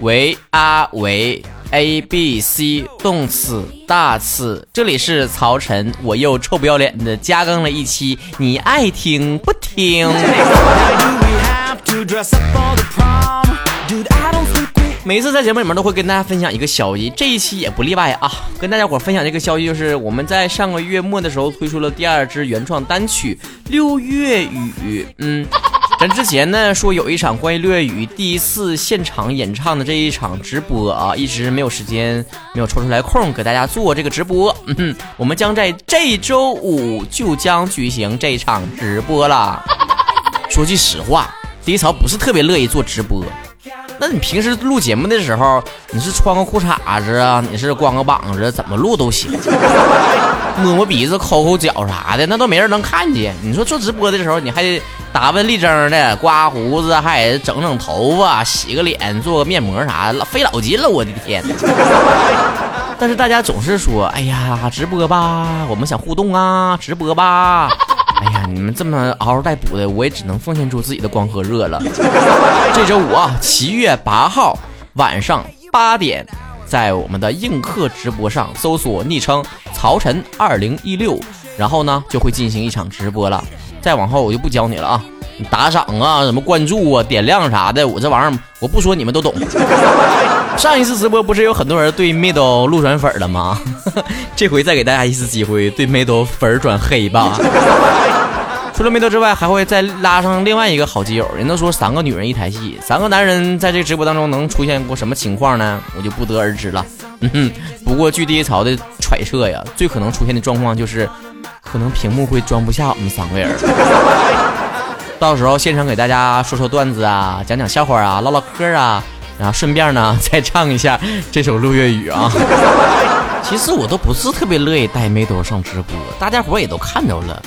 喂啊喂，A B C 动词大词，这里是曹晨，我又臭不要脸的加更了一期，你爱听不听？每次在节目里面都会跟大家分享一个消息，这一期也不例外啊！跟大家伙分享这个消息就是我们在上个月末的时候推出了第二支原创单曲《六月雨》，嗯。咱之前呢说有一场关于六月雨第一次现场演唱的这一场直播啊，一直没有时间，没有抽出来空给大家做这个直播。嗯哼，我们将在这周五就将举行这场直播了。说句实话，第一槽不是特别乐意做直播。那你平时录节目的时候，你是穿个裤衩子啊，你是光个膀子，怎么录都行。摸摸鼻子、抠抠脚啥的，那都没人能看见。你说做直播的时候，你还得打扮立正的，刮胡子，还得整整头发，洗个脸，做个面膜啥的，费老劲了。我的天！但是大家总是说，哎呀，直播吧，我们想互动啊，直播吧。哎呀，你们这么嗷嗷待哺的，我也只能奉献出自己的光和热了。这周五啊，七月八号晚上八点。在我们的映客直播上搜索昵称曹晨二零一六，然后呢就会进行一场直播了。再往后我就不教你了啊，你打赏啊，什么关注啊、点亮啥的，我这玩意儿我不说你们都懂。上一次直播不是有很多人对 middle 路转粉了吗？这回再给大家一次机会，对 middle 粉转黑吧。除了 middle 之外，还会再拉上另外一个好基友。人都说三个女人一台戏，三个男人在这直播当中能出现过什么情况呢？我就不得而知了。嗯哼，不过据第一槽的揣测呀，最可能出现的状况就是，可能屏幕会装不下我们三个人。到时候现场给大家说说段子啊，讲讲笑话啊，唠唠嗑啊，然后顺便呢再唱一下 这首《六月雨》啊。其实我都不是特别乐意带梅豆上直播，大家伙也都看着了。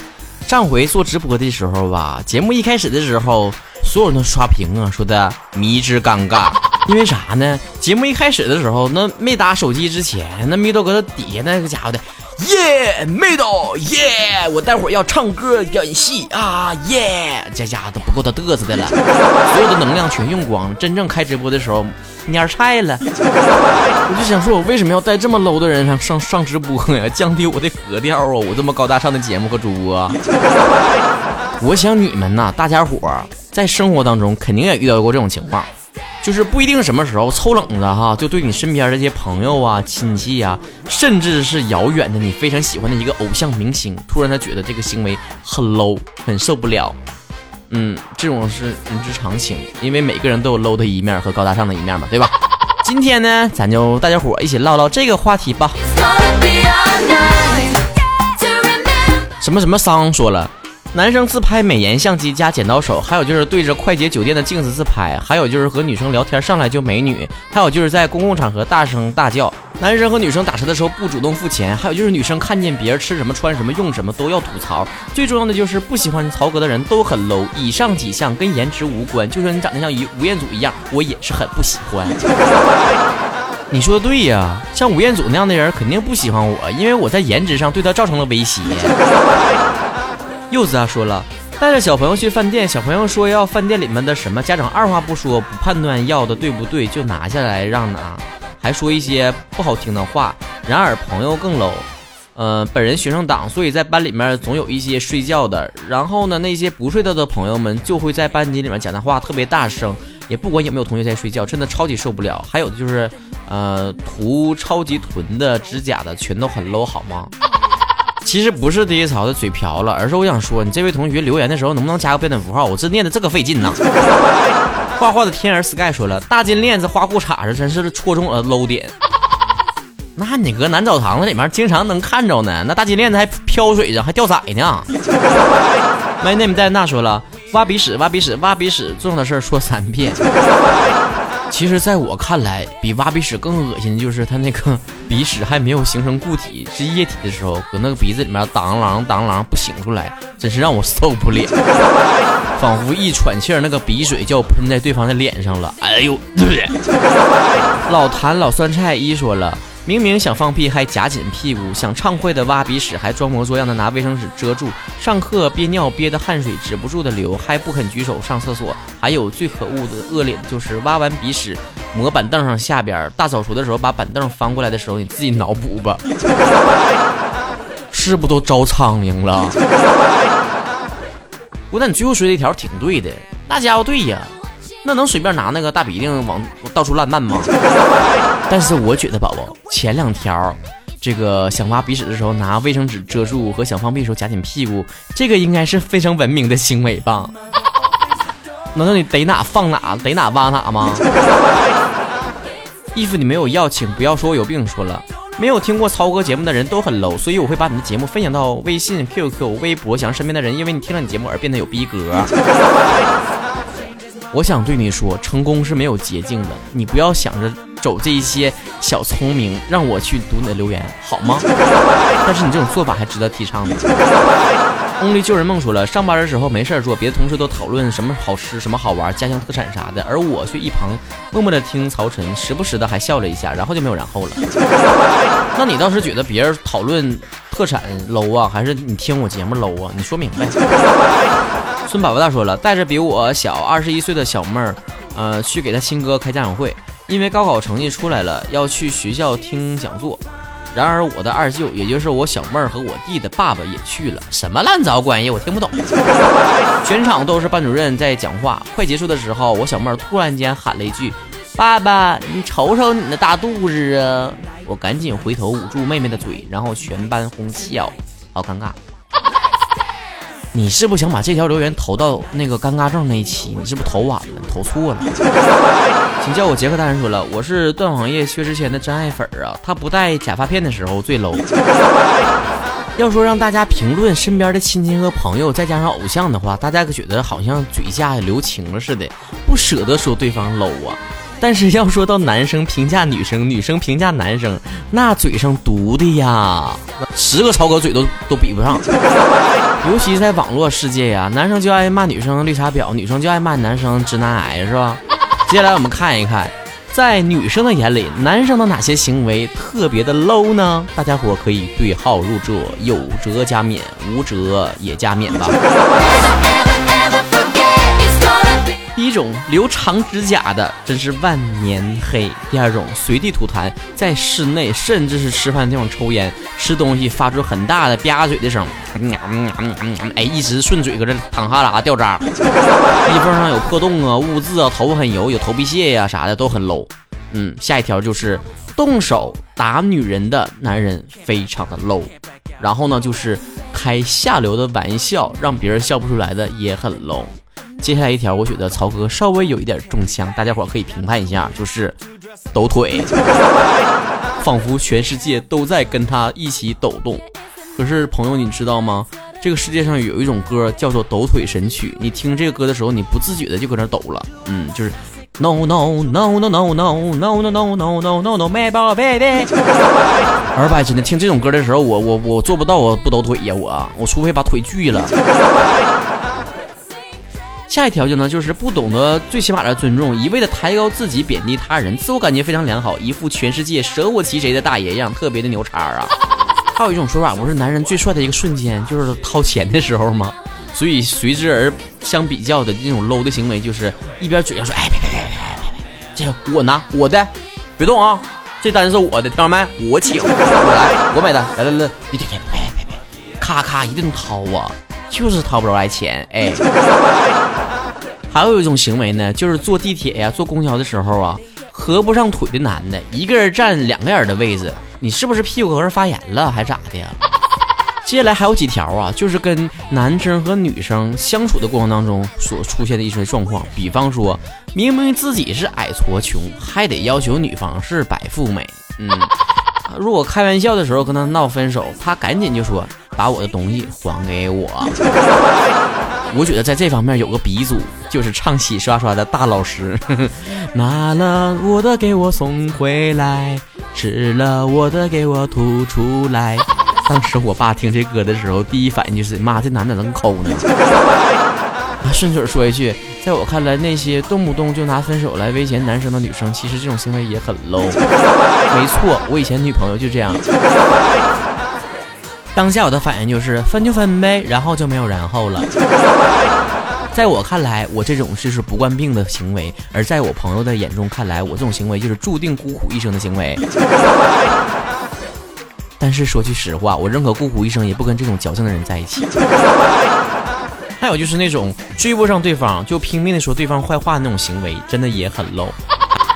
上回做直播的时候吧，节目一开始的时候，所有人都刷屏啊，说的迷之尴尬。因为啥呢？节目一开始的时候，那没打手机之前，那蜜豆搁那底下那个家伙的。耶，妹豆耶！我待会儿要唱歌演戏啊耶！这家伙都不够他嘚瑟的了，所有的能量全用光了。真正开直播的时候，蔫菜了。我就想说，我为什么要带这么 low 的人上上上直播呀？降低我的格调啊！我这么高大上的节目和主播。我想你们呐，大家伙在生活当中肯定也遇到过这种情况。就是不一定什么时候抽冷子哈，就对你身边这些朋友啊、亲戚呀，甚至是遥远的你非常喜欢的一个偶像明星，突然他觉得这个行为很 low，很受不了。嗯，这种是人之常情，因为每个人都有 low 的一面和高大上的一面嘛，对吧？今天呢，咱就大家伙一起唠唠这个话题吧。什么什么桑说了。男生自拍美颜相机加剪刀手，还有就是对着快捷酒店的镜子自拍，还有就是和女生聊天上来就美女，还有就是在公共场合大声大叫。男生和女生打车的时候不主动付钱，还有就是女生看见别人吃什么穿什么用什么都要吐槽。最重要的就是不喜欢曹格的人都很 low。以上几项跟颜值无关，就算你长得像吴吴彦祖一样，我也是很不喜欢。你说的对呀，像吴彦祖那样的人肯定不喜欢我，因为我在颜值上对他造成了威胁。柚子啊说了，带着小朋友去饭店，小朋友说要饭店里面的什么，家长二话不说，不判断要的对不对，就拿下来让拿，还说一些不好听的话。然而朋友更 low，呃，本人学生党，所以在班里面总有一些睡觉的。然后呢，那些不睡觉的朋友们就会在班级里面讲的话特别大声，也不管有没有同学在睡觉，真的超级受不了。还有的就是，呃，涂超级囤的指甲的，全都很 low，好吗？其实不是第一槽的嘴瓢了，而是我想说，你这位同学留言的时候能不能加个标点符号？我这念的这个费劲呢。画画的天儿 sky 说了，大金链子花裤衩子真是戳中了 low 点。那你搁南澡堂子里面经常能看着呢，那大金链子还飘水上，还掉色呢。My name 戴娜说了，挖鼻屎，挖鼻屎，挖鼻屎，重要的事儿说三遍。其实，在我看来，比挖鼻屎更恶心的就是他那个鼻屎还没有形成固体，是液体的时候，搁那个鼻子里面当啷当啷不醒出来，真是让我受不了。仿佛一喘气儿，那个鼻水就要喷在对方的脸上了。哎呦，对不对？老坛老酸菜一说了。明明想放屁还夹紧屁股，想畅快的挖鼻屎还装模作样的拿卫生纸遮住，上课憋尿憋的汗水止不住的流还不肯举手上厕所，还有最可恶的恶劣就是挖完鼻屎抹板凳上下边，大扫除的时候把板凳翻过来的时候，你自己脑补吧，是不都招苍蝇了？我那你最后说这条挺对的，那家伙对呀。那能随便拿那个大鼻涕往到处乱漫吗？但是我觉得宝宝前两条，这个想挖鼻屎的时候拿卫生纸遮住和想放屁的时候夹紧屁股，这个应该是非常文明的行为吧？难道你逮哪放哪，逮哪挖哪吗？衣服你没有要，请不要说我有病。说了，没有听过超哥节目的人都很 low，所以我会把你的节目分享到微信、QQ、微博，想让身边的人因为你听了你节目而变得有逼格。我想对你说，成功是没有捷径的，你不要想着走这一些小聪明，让我去读你的留言，好吗？但是你这种做法还值得提倡的。Only 救人梦说了，上班的时候没事做，别的同事都讨论什么好吃、什么好玩、家乡特产啥的，而我却一旁默默的听曹晨，时不时的还笑了一下，然后就没有然后了。那你倒是觉得别人讨论特产 low 啊，还是你听我节目 low 啊？你说明白。孙宝宝大说了，带着比我小二十一岁的小妹儿，呃，去给他亲哥开家长会，因为高考成绩出来了，要去学校听讲座。然而我的二舅，也就是我小妹儿和我弟的爸爸也去了，什么烂糟关系，我听不懂。全场都是班主任在讲话，快结束的时候，我小妹儿突然间喊了一句：“爸爸，你瞅瞅你那大肚子啊！”我赶紧回头捂住妹妹的嘴，然后全班哄笑，好尴尬。你是不是想把这条留言投到那个尴尬症那一期？你是不是投晚了？投错了？你叫我杰克大人。说了，我是段王爷薛之谦的真爱粉啊，他不戴假发片的时候最 low。要说让大家评论身边的亲戚和朋友，再加上偶像的话，大家可觉得好像嘴下留情了似的，不舍得说对方 low 啊。但是要说到男生评价女生，女生评价男生，那嘴上毒的呀，十个超哥嘴都都比不上。尤其在网络世界呀，男生就爱骂女生绿茶婊，女生就爱骂男生直男癌，是吧？接下来我们看一看，在女生的眼里，男生的哪些行为特别的 low 呢？大家伙可以对号入座，有折加免，无折也加免吧。一种留长指甲的真是万年黑。第二种随地吐痰，在室内甚至是吃饭地方抽烟，吃东西发出很大的吧嘴的声，哎，一直顺嘴搁这淌哈喇掉渣，衣服 上有破洞啊、污渍啊，头发很油，有头皮屑呀啥的都很 low。嗯，下一条就是动手打女人的男人非常的 low。然后呢，就是开下流的玩笑让别人笑不出来的也很 low。接下来一条，我觉得曹哥稍微有一点中枪，大家伙可以评判一下，就是抖腿，仿佛全世界都在跟他一起抖动。可是朋友，你知道吗？这个世界上有一种歌叫做《抖腿神曲》，你听这个歌的时候，你不自觉的就搁那抖了。嗯，就是 No No No No No No No No No No No No No My Baby。二百真的听这种歌的时候，我我我做不到，我不抖腿呀，我我除非把腿锯了。下一条就呢，就是不懂得最起码的尊重，一味的抬高自己，贬低他人，自我感觉非常良好，一副全世界舍我其谁的大爷样，特别的牛叉啊！还有一种说法，不是男人最帅的一个瞬间就是掏钱的时候吗？所以随之而相比较的这种 low 的行为，就是一边嘴上说，哎别别别别别别，这我拿我的，别动啊，这单是我的，听到没？我请，我来，我买单，来来来，别别别别别，咔咔一顿掏啊！就是掏不着来钱，哎，还有一种行为呢，就是坐地铁呀、坐公交的时候啊，合不上腿的男的，一个人占两个人的位置，你是不是屁股搁这发炎了，还是咋的呀？接下来还有几条啊，就是跟男生和女生相处的过程当中所出现的一些状况，比方说，明明自己是矮矬穷，还得要求女方是白富美，嗯，如果开玩笑的时候跟他闹分手，他赶紧就说。把我的东西还给我！我觉得在这方面有个鼻祖，就是唱洗刷刷的大老师。拿了我的给我送回来，吃了我的给我吐出来。当时我爸听这歌的时候，第一反应就是：妈，这男的能抠呢。啊，顺嘴说一句，在我看来，那些动不动就拿分手来威胁男生的女生，其实这种行为也很 low。没错，我以前女朋友就这样。当下我的反应就是分就分呗，然后就没有然后了。在我看来，我这种就是不惯病的行为；而在我朋友的眼中看来，我这种行为就是注定孤苦一生的行为。但是说句实话，我认可孤苦一生，也不跟这种矫情的人在一起。还有就是那种追不上对方就拼命的说对方坏话的那种行为，真的也很 low。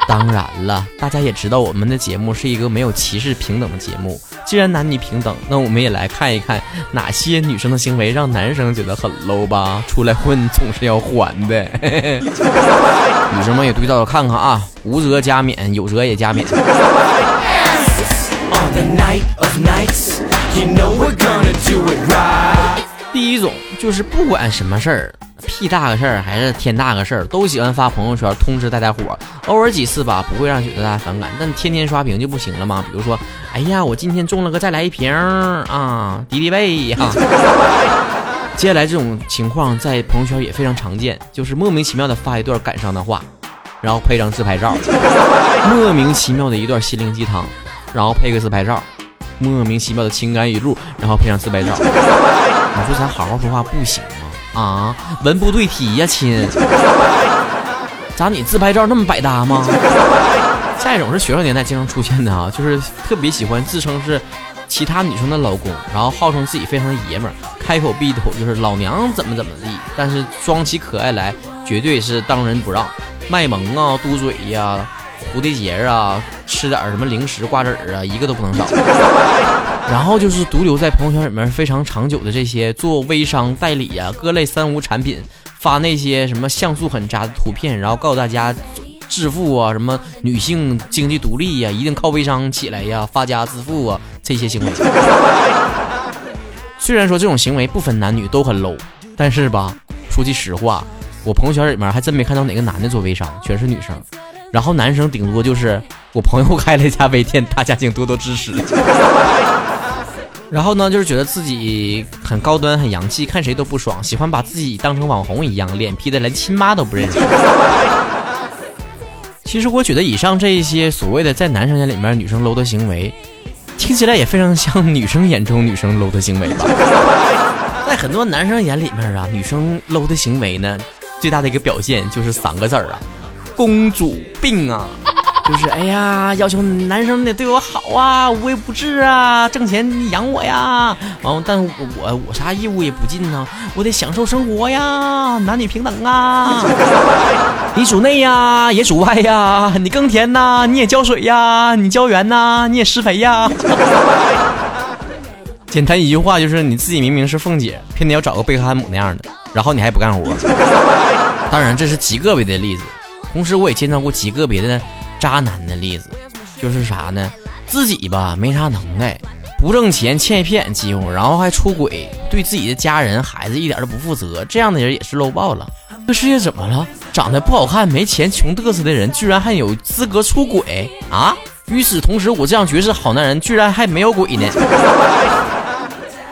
当然了，大家也知道我们的节目是一个没有歧视、平等的节目。既然男女平等，那我们也来看一看哪些女生的行为让男生觉得很 low 吧。出来混总是要还的，女生们也对照着看看啊，无责加勉，有责也加勉。第一种就是不管什么事儿，屁大个事儿还是天大个事儿，都喜欢发朋友圈通知大家伙。偶尔几次吧，不会让觉得大家反感，但天天刷屏就不行了吗？比如说，哎呀，我今天中了个再来一瓶啊，敌敌畏哈。接下来这种情况在朋友圈也非常常见，就是莫名其妙的发一段感伤的话，然后配张自拍照，莫名其妙的一段心灵鸡汤，然后配个自拍照，莫名其妙的情感语录，然后配上自拍照。你说咱好好说话不行吗？啊，文不对题呀，亲。咋你自拍照那么百搭吗？下一种是学生年代经常出现的啊，就是特别喜欢自称是其他女生的老公，然后号称自己非常的爷们儿，开口闭口就是老娘怎么怎么地，但是装起可爱来绝对是当仁不让，卖萌啊，嘟嘴呀，蝴蝶结啊，吃点什么零食瓜子儿啊，一个都不能少。然后就是独留在朋友圈里面非常长久的这些做微商代理啊，各类三无产品，发那些什么像素很渣的图片，然后告诉大家致富啊，什么女性经济独立呀，一定靠微商起来呀，发家致富啊，这些行为。虽然说这种行为不分男女都很 low，但是吧，说句实话，我朋友圈里面还真没看到哪个男的做微商，全是女生。然后男生顶多就是我朋友开了一家微店，大家请多多支持。然后呢，就是觉得自己很高端、很洋气，看谁都不爽，喜欢把自己当成网红一样，脸皮的连亲妈都不认识。其实我觉得以上这一些所谓的在男生眼里面女生 low 的行为，听起来也非常像女生眼中女生 low 的行为吧。在很多男生眼里面啊，女生 low 的行为呢，最大的一个表现就是三个字儿啊，公主病啊。就是哎呀，要求男生得对我好啊，无微不至啊，挣钱养我呀。完了，但我我我啥义务也不尽呢，我得享受生活呀，男女平等啊。你主内呀，也主外呀，你耕田呐，你也浇水呀，你浇园呐，你也施肥呀。简单一句话就是，你自己明明是凤姐，偏得要找个贝克汉姆那样的，然后你还不干活。当然，这是极个别的例子，同时我也见到过极个别的。渣男的例子就是啥呢？自己吧没啥能耐，不挣钱，欠骗几乎，然后还出轨，对自己的家人孩子一点都不负责，这样的人也是漏爆了。这世界怎么了？长得不好看、没钱、穷嘚瑟的人，居然还有资格出轨啊？与此同时，我这样绝世好男人，居然还没有鬼呢。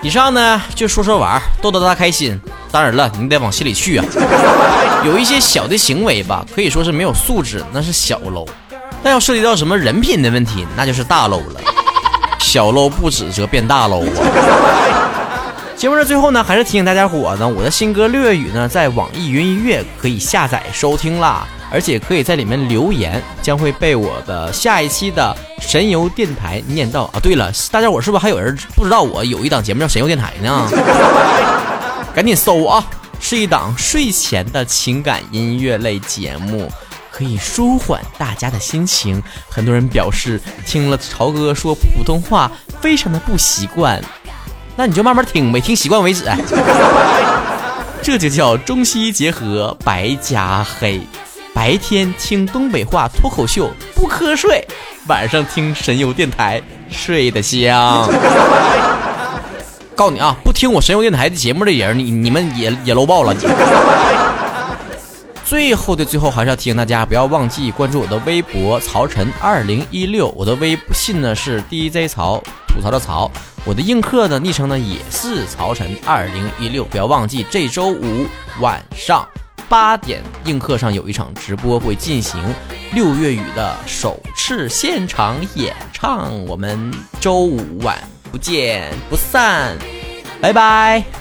以上呢就说说玩，逗逗大家开心。当然了，你得往心里去啊。有一些小的行为吧，可以说是没有素质，那是小 low。但要涉及到什么人品的问题，那就是大漏了。小漏不指责变大漏啊！节目的最后呢，还是提醒大家伙呢，我的新歌《六月雨》呢，在网易云音乐可以下载收听啦，而且可以在里面留言，将会被我的下一期的神游电台念到啊。对了，大家伙是不是还有人不知道我有一档节目叫神游电台呢？赶紧搜啊！是一档睡前的情感音乐类节目。可以舒缓大家的心情。很多人表示听了曹哥说普通话非常的不习惯，那你就慢慢听呗，听习惯为止。这就叫中西结合，白加黑。白天听东北话脱口秀不瞌睡，晚上听神游电台睡得香。告诉你啊，不听我神游电台的节目的人，你你们也也搂爆了。最后的最后，还是要提醒大家，不要忘记关注我的微博曹晨二零一六，我的微信呢是 DJ 曹吐槽的曹，我的映客的昵称呢也是曹晨二零一六，不要忘记这周五晚上八点映客上有一场直播会进行六月雨的首次现场演唱，我们周五晚不见不散，拜拜。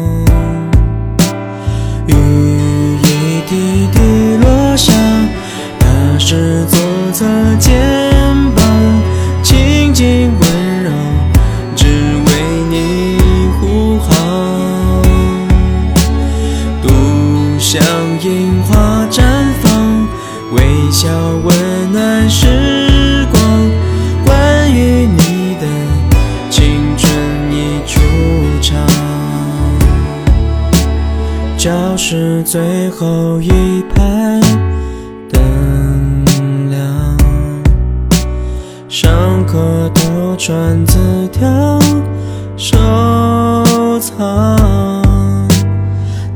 是左侧肩膀，轻轻温柔，只为你护航。独向樱花绽放，微笑温暖时光。关于你的青春已出场。教室最后一排上课偷传纸条收藏，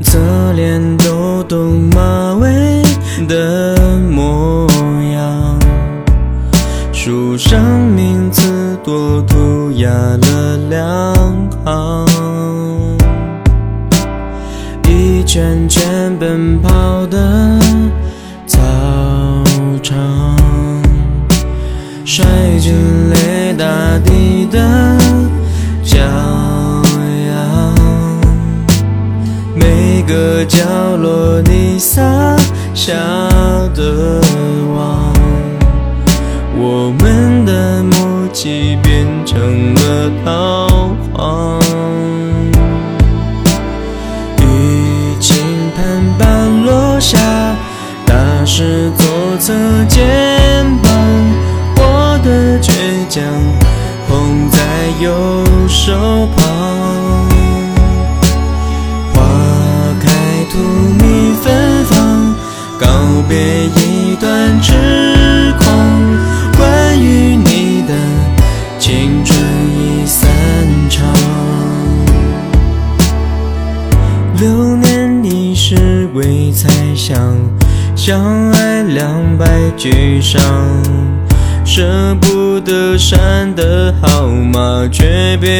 侧脸抖动马尾的模样，书上名字多涂鸦了两行。一圈圈奔跑角落你洒下的网，我们的默契变成了桃花。下，打湿左侧肩膀，我的倔强捧在右手告别一段痴狂。关于你的青春已散场。流年已是未猜想，相爱两败俱伤，舍不得删的号码，却别